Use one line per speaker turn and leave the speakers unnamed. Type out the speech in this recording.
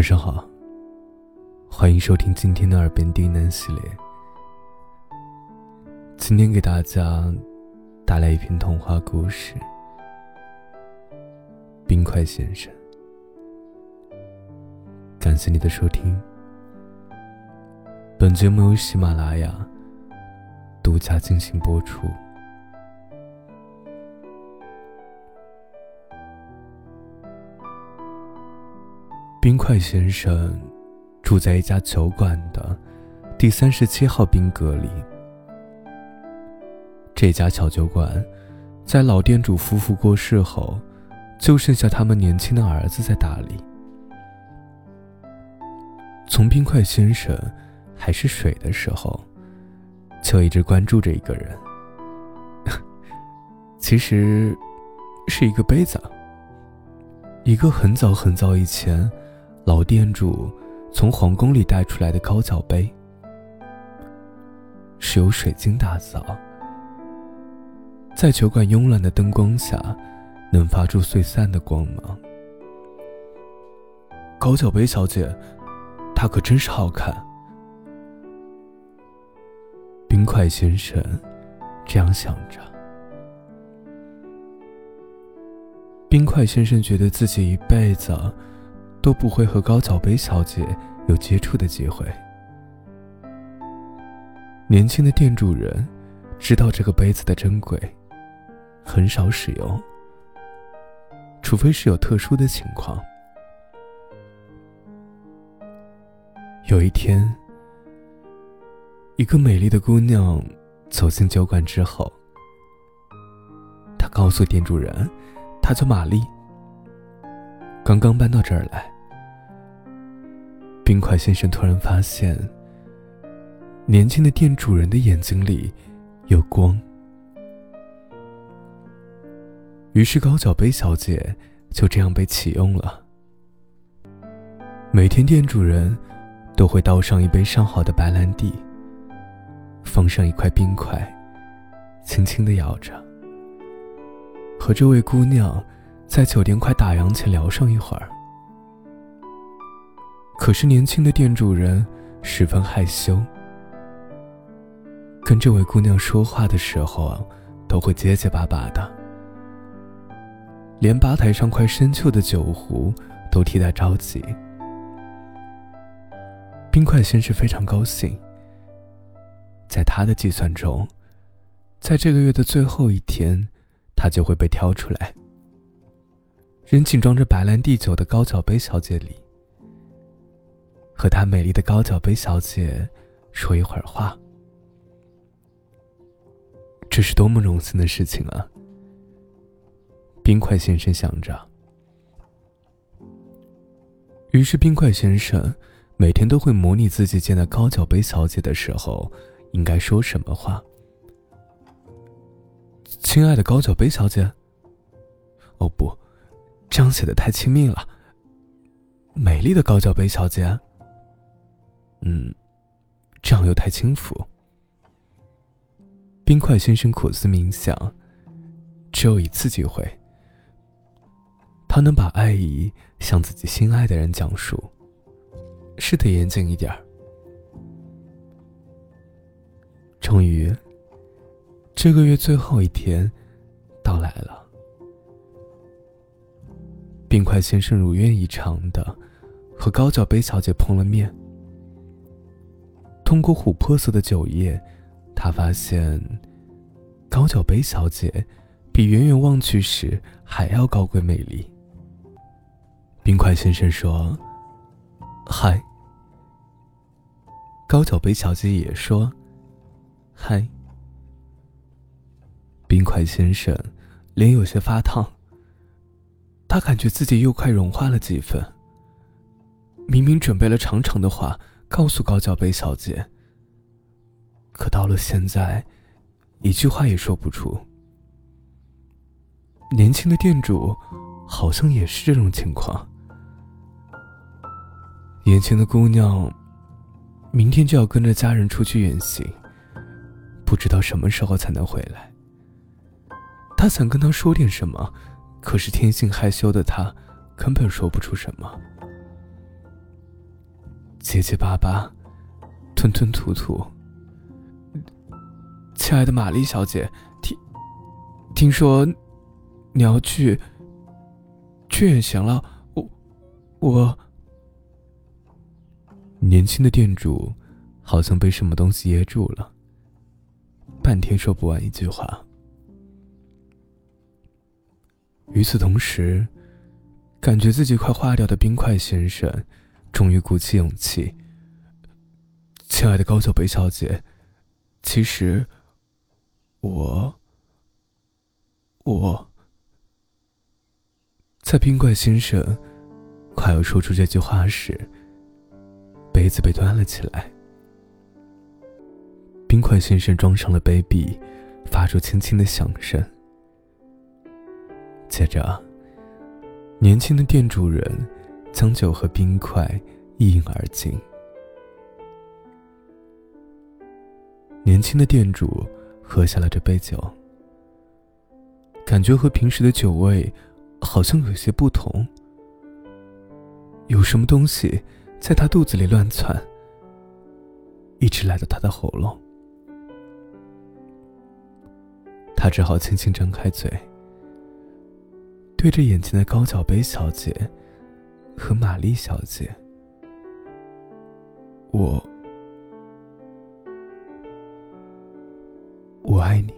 晚上好，欢迎收听今天的耳边低喃系列。今天给大家带来一篇童话故事《冰块先生》。感谢你的收听。本节目由喜马拉雅独家进行播出。冰块先生住在一家酒馆的第三十七号宾阁里。这家小酒馆在老店主夫妇过世后，就剩下他们年轻的儿子在打理。从冰块先生还是水的时候，就一直关注着一个人，其实是一个杯子，一个很早很早以前。老店主从皇宫里带出来的高脚杯，是由水晶打造，在酒馆慵懒的灯光下，能发出碎散的光芒。高脚杯小姐，她可真是好看。冰块先生这样想着。冰块先生觉得自己一辈子。都不会和高脚杯小姐有接触的机会。年轻的店主人知道这个杯子的珍贵，很少使用，除非是有特殊的情况。有一天，一个美丽的姑娘走进酒馆之后，她告诉店主人，她叫玛丽。刚刚搬到这儿来，冰块先生突然发现，年轻的店主人的眼睛里有光。于是高脚杯小姐就这样被启用了。每天店主人都会倒上一杯上好的白兰地，放上一块冰块，轻轻的摇着，和这位姑娘。在酒店快打烊前聊上一会儿，可是年轻的店主人十分害羞，跟这位姑娘说话的时候，都会结结巴巴的，连吧台上快生锈的酒壶都替他着急。冰块先生非常高兴，在他的计算中，在这个月的最后一天，他就会被挑出来。扔进装着白兰地酒的高脚杯小姐里，和她美丽的高脚杯小姐说一会儿话。这是多么荣幸的事情啊！冰块先生想着。于是，冰块先生每天都会模拟自己见到高脚杯小姐的时候应该说什么话。亲爱的高脚杯小姐。哦不。这样写的太亲密了。美丽的高脚杯小姐。嗯，这样又太轻浮。冰块先生苦思冥想，只有一次机会，他能把爱意向自己心爱的人讲述，是得严谨一点儿。终于，这个月最后一天冰块先生如愿以偿的和高脚杯小姐碰了面。通过琥珀色的酒液，他发现高脚杯小姐比远远望去时还要高贵美丽。冰块先生说：“嗨。”高脚杯小姐也说：“嗨。”冰块先生脸有些发烫。他感觉自己又快融化了几分。明明准备了长长的话告诉高脚杯小姐，可到了现在，一句话也说不出。年轻的店主好像也是这种情况。眼前的姑娘，明天就要跟着家人出去远行，不知道什么时候才能回来。他想跟她说点什么。可是天性害羞的他，根本说不出什么。结结巴巴，吞吞吐吐。亲爱的玛丽小姐，听，听说你要去去远行了，我我。年轻的店主好像被什么东西噎住了，半天说不完一句话。与此同时，感觉自己快化掉的冰块先生，终于鼓起勇气：“亲爱的高脚杯小姐，其实我……我……”在冰块先生快要说出这句话时。杯子被端了起来，冰块先生装上了杯壁，发出轻轻的响声。接着，年轻的店主人将酒和冰块一饮而尽。年轻的店主喝下了这杯酒，感觉和平时的酒味好像有些不同，有什么东西。在他肚子里乱窜，一直来到他的喉咙，他只好轻轻张开嘴，对着眼前的高脚杯小姐和玛丽小姐：“我，我爱你。”